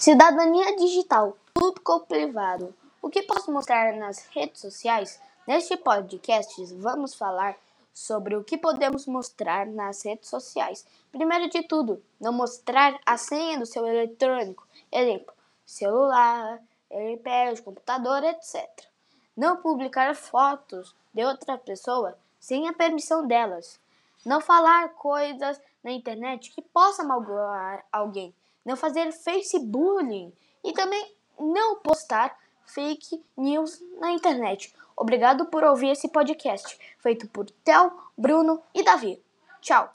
Cidadania digital, tudo com privado. O que posso mostrar nas redes sociais? Neste podcast vamos falar sobre o que podemos mostrar nas redes sociais. Primeiro de tudo, não mostrar a senha do seu eletrônico, exemplo, celular, iPad, computador, etc. Não publicar fotos de outra pessoa sem a permissão delas. Não falar coisas na internet que possam magoar alguém não fazer Facebook e também não postar fake news na internet. Obrigado por ouvir esse podcast, feito por Tel, Bruno e Davi. Tchau!